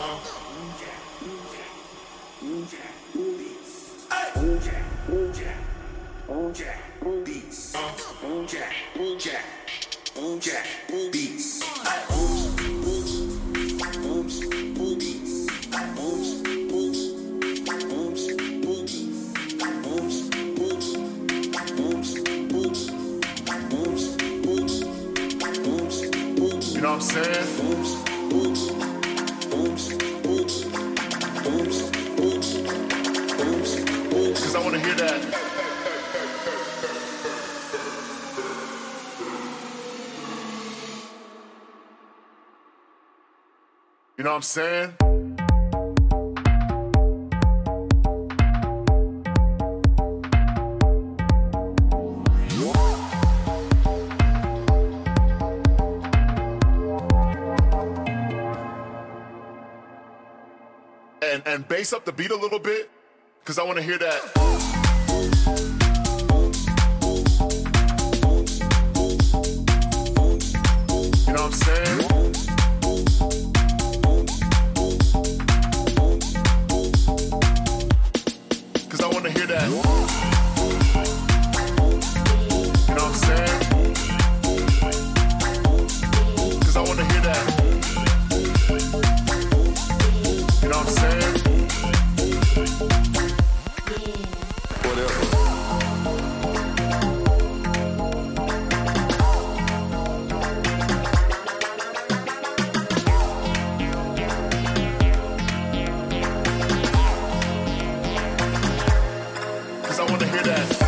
I'm saying? And, and bass up the beat a little bit, because I want to hear that. Yeah. Bass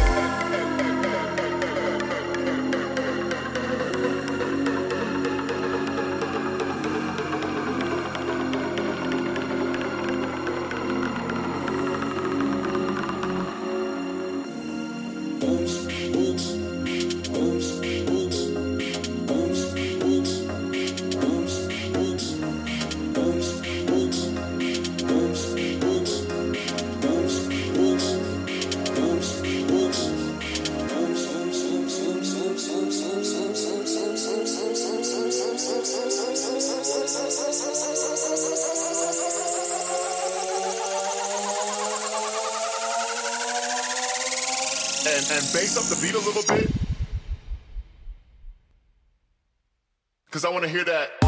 hear that.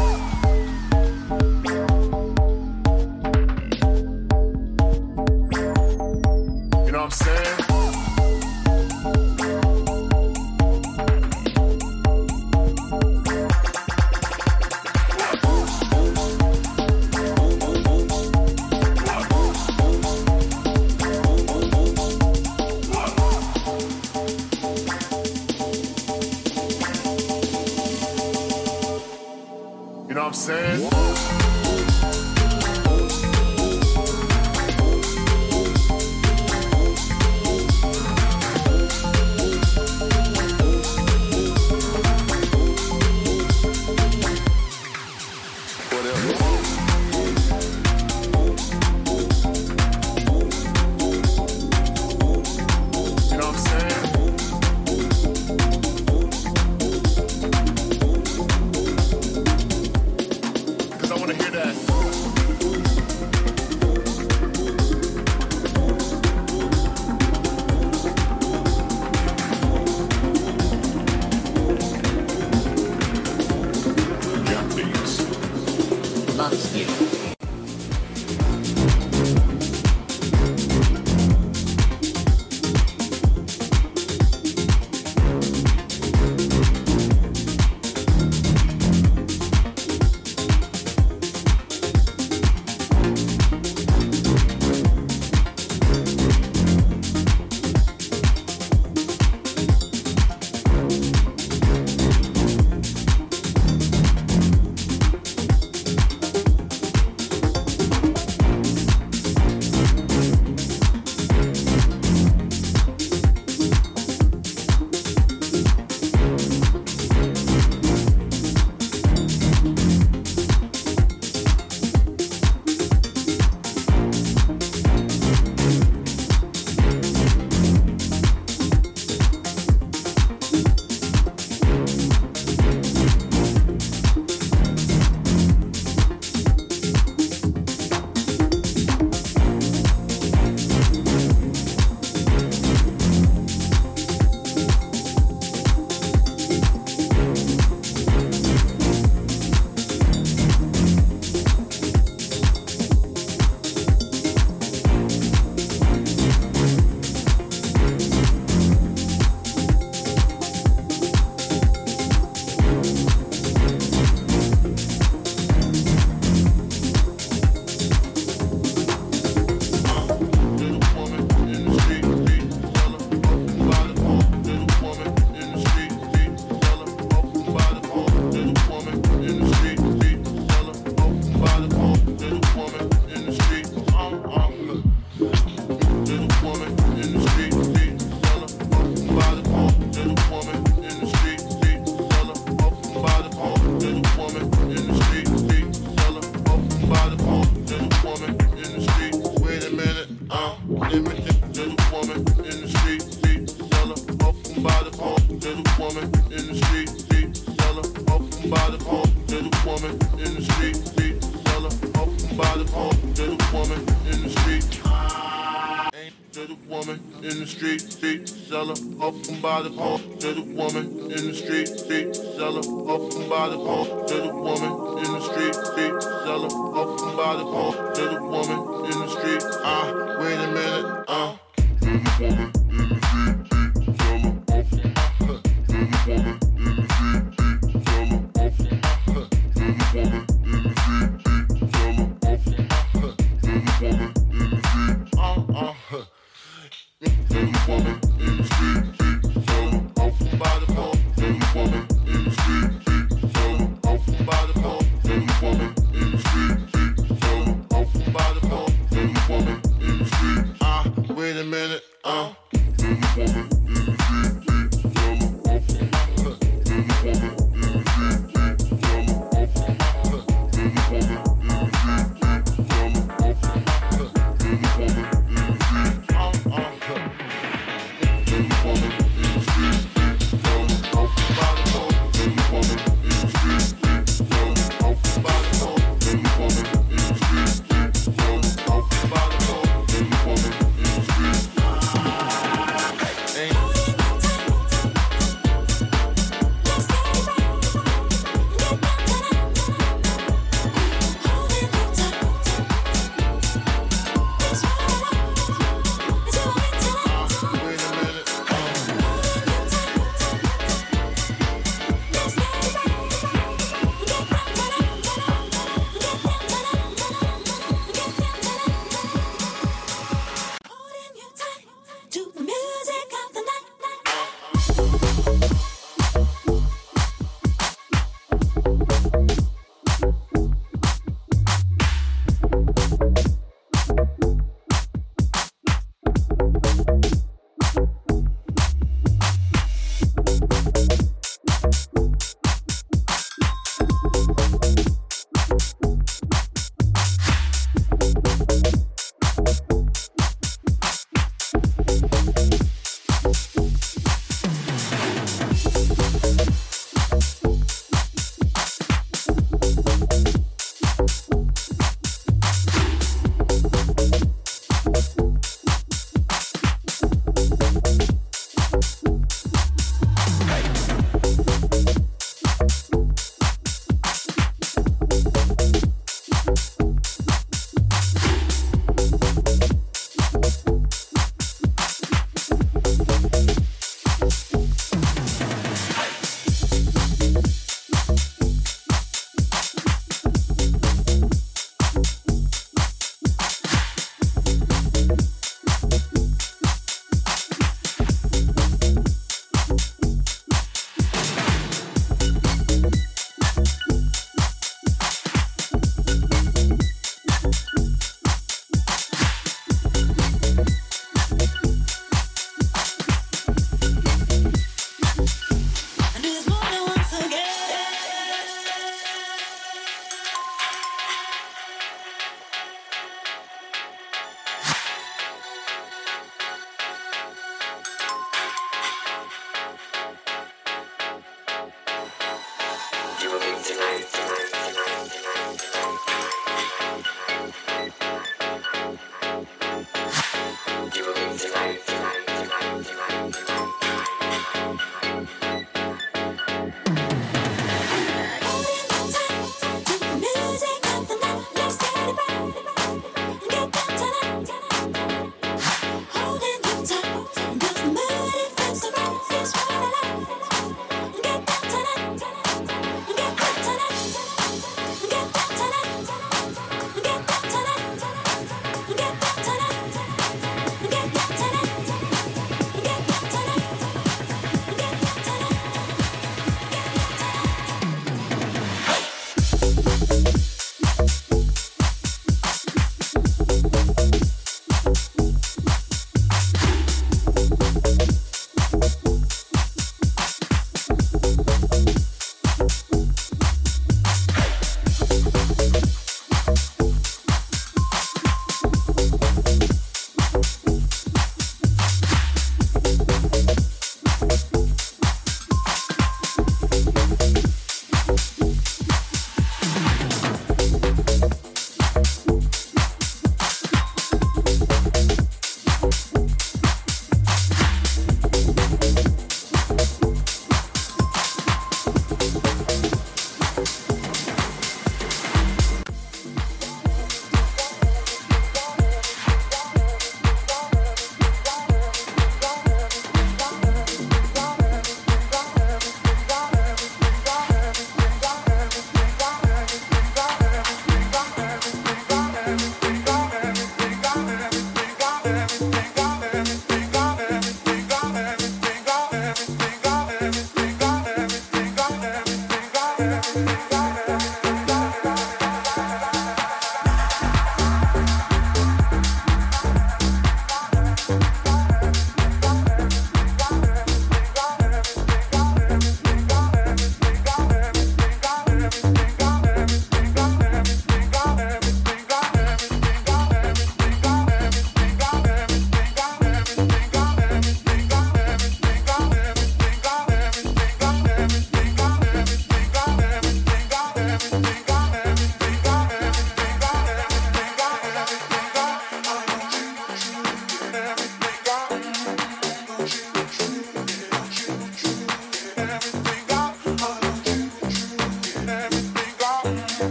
the pump to the woman in the street, street seller, open up by the pump.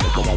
Ah.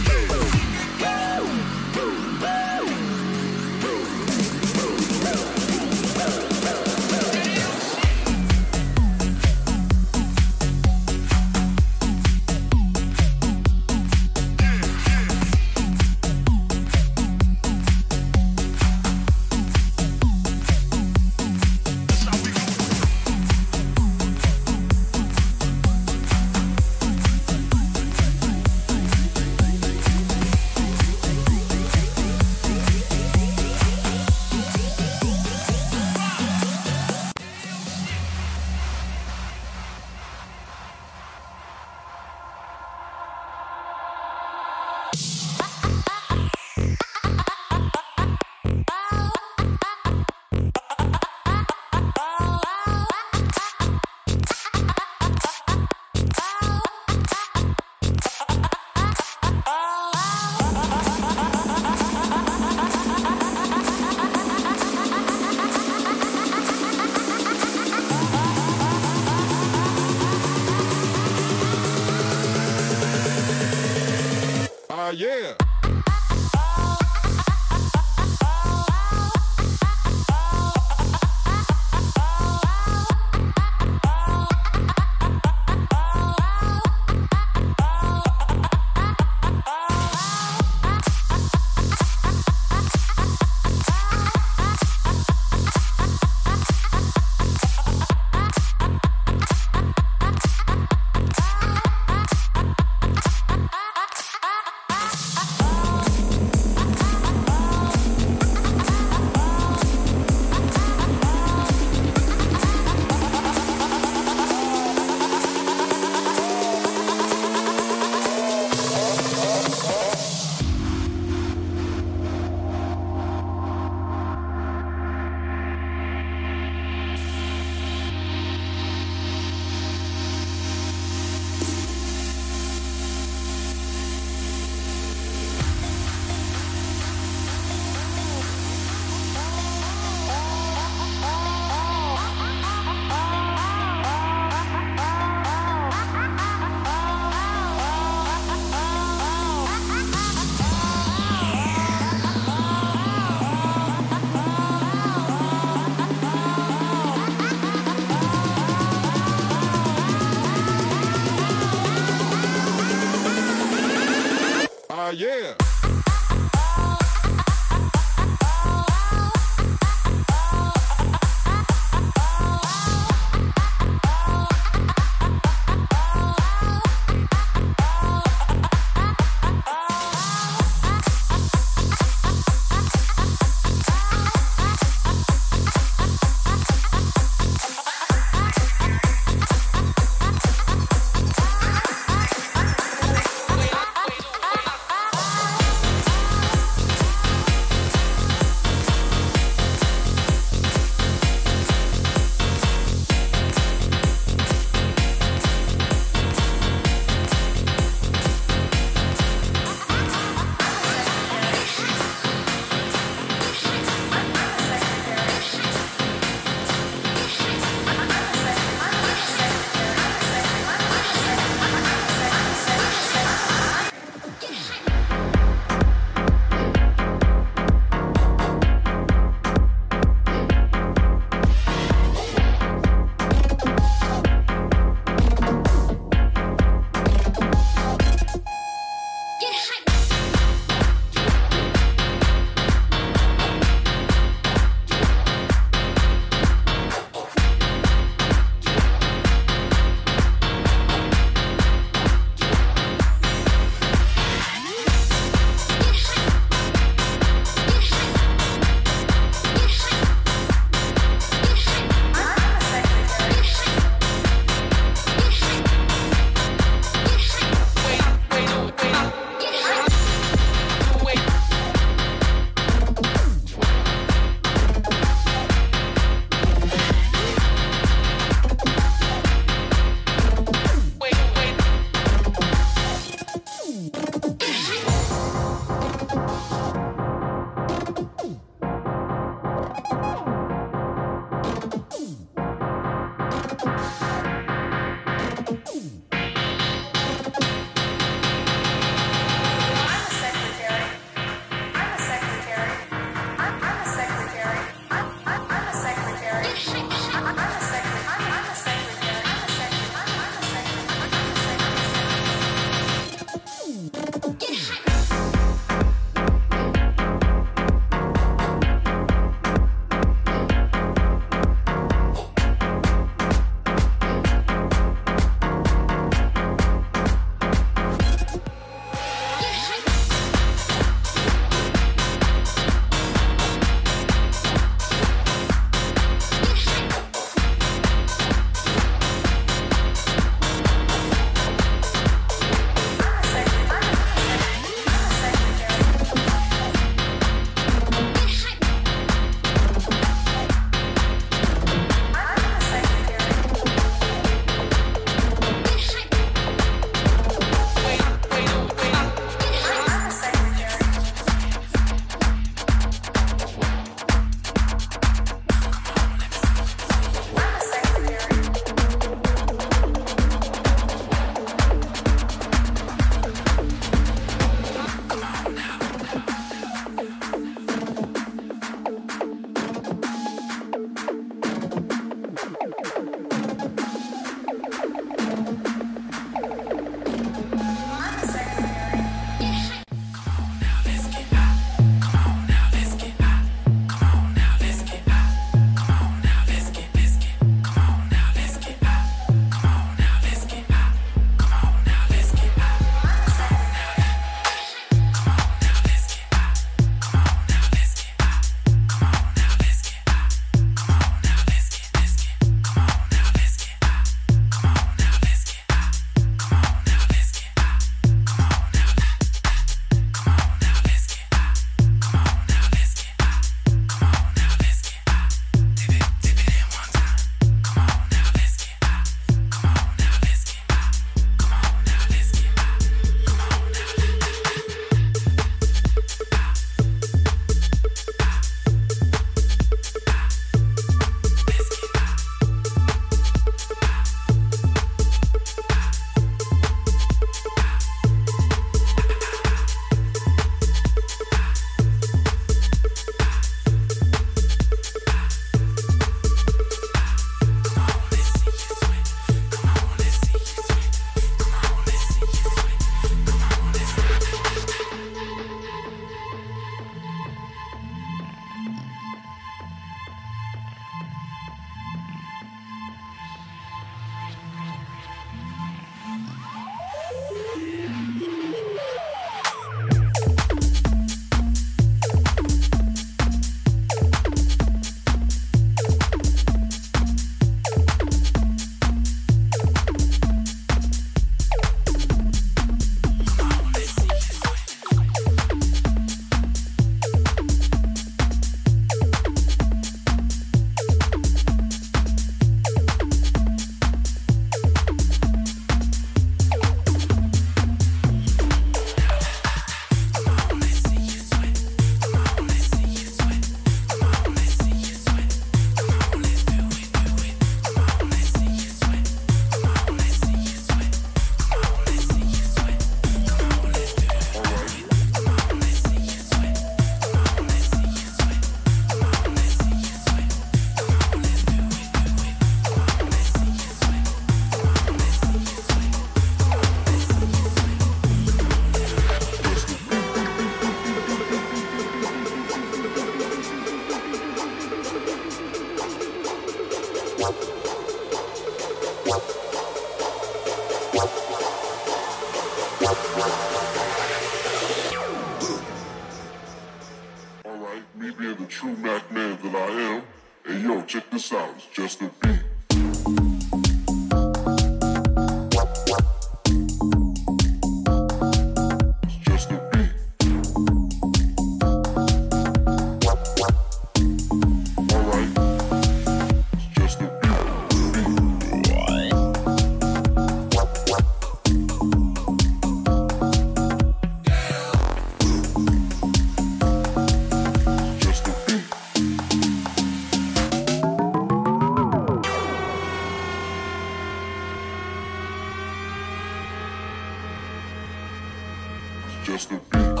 Just a beat.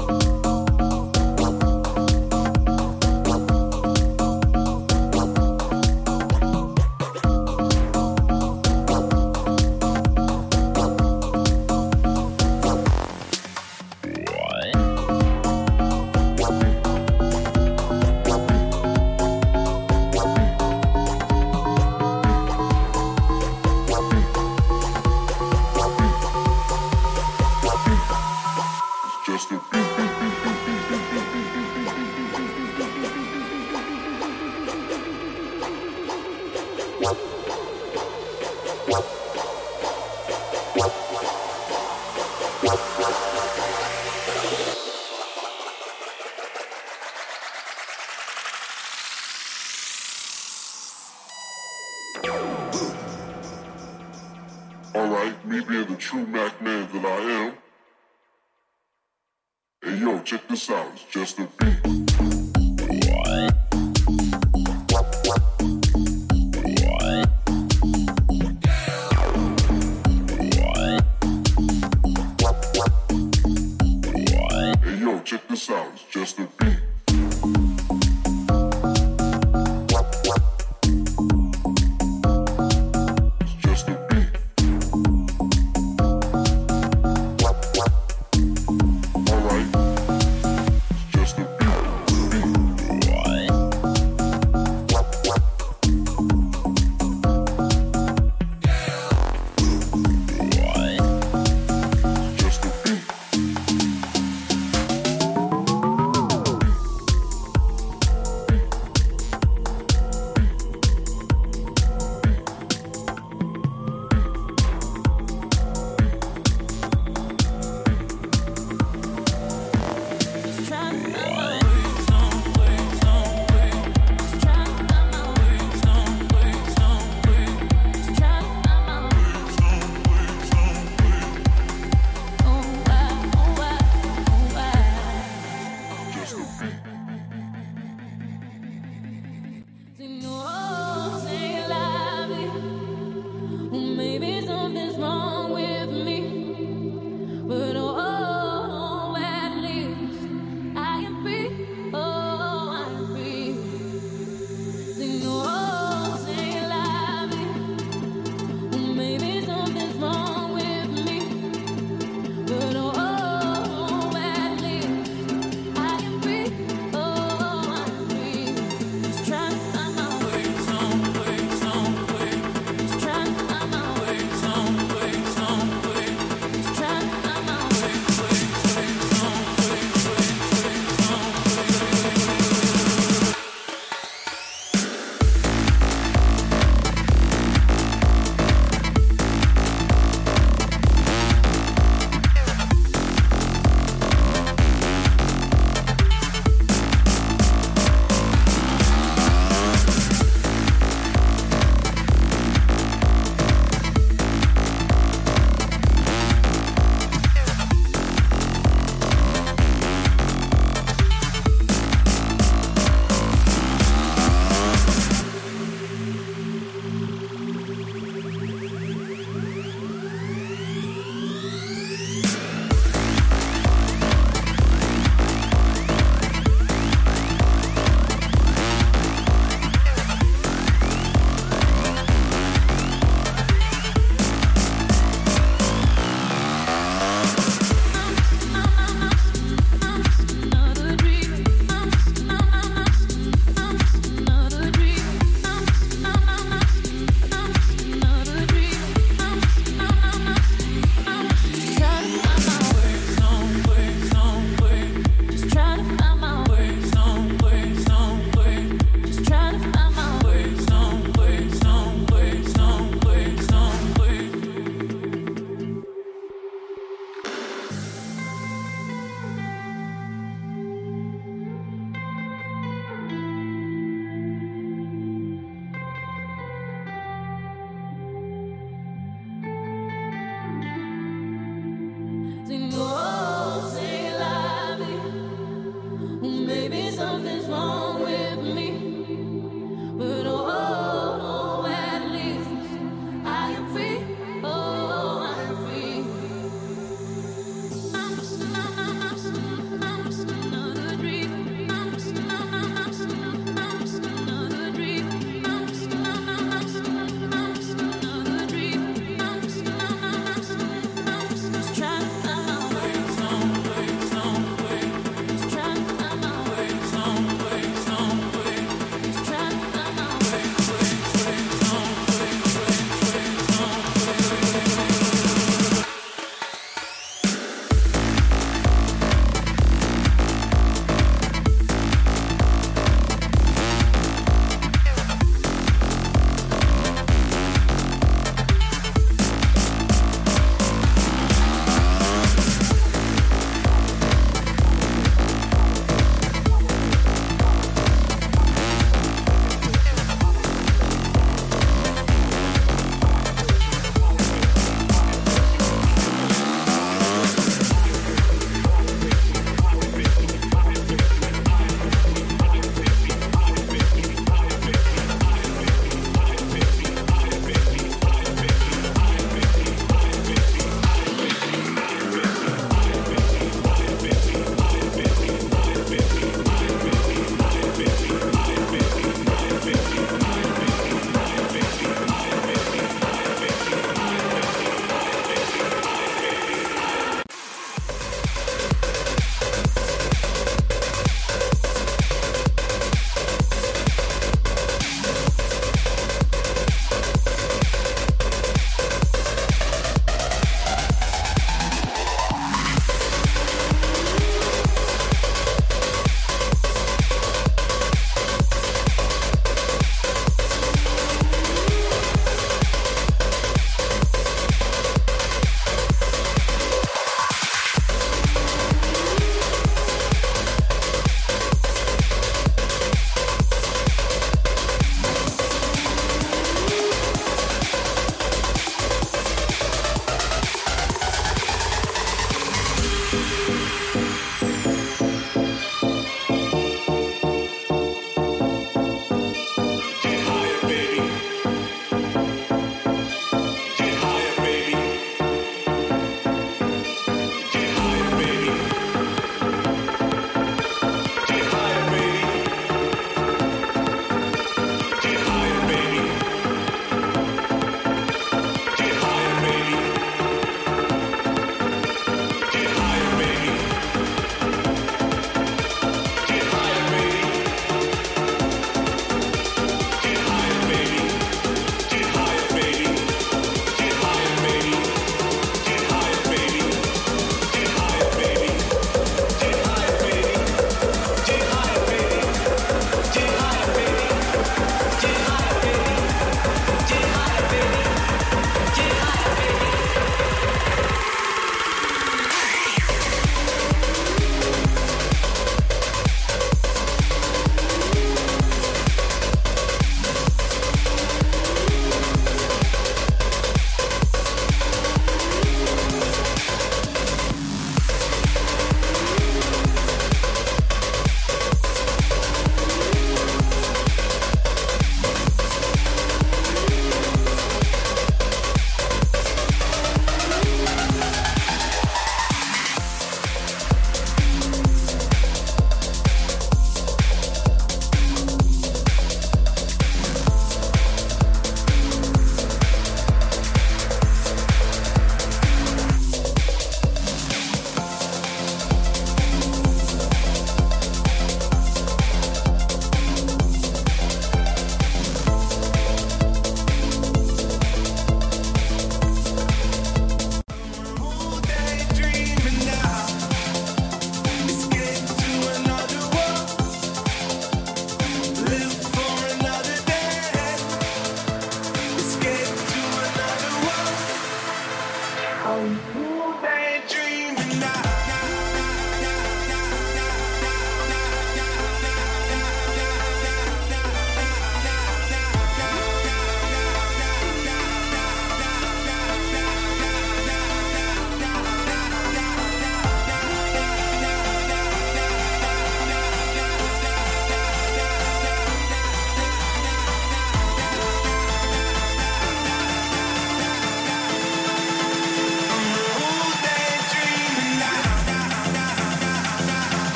It's just a beat.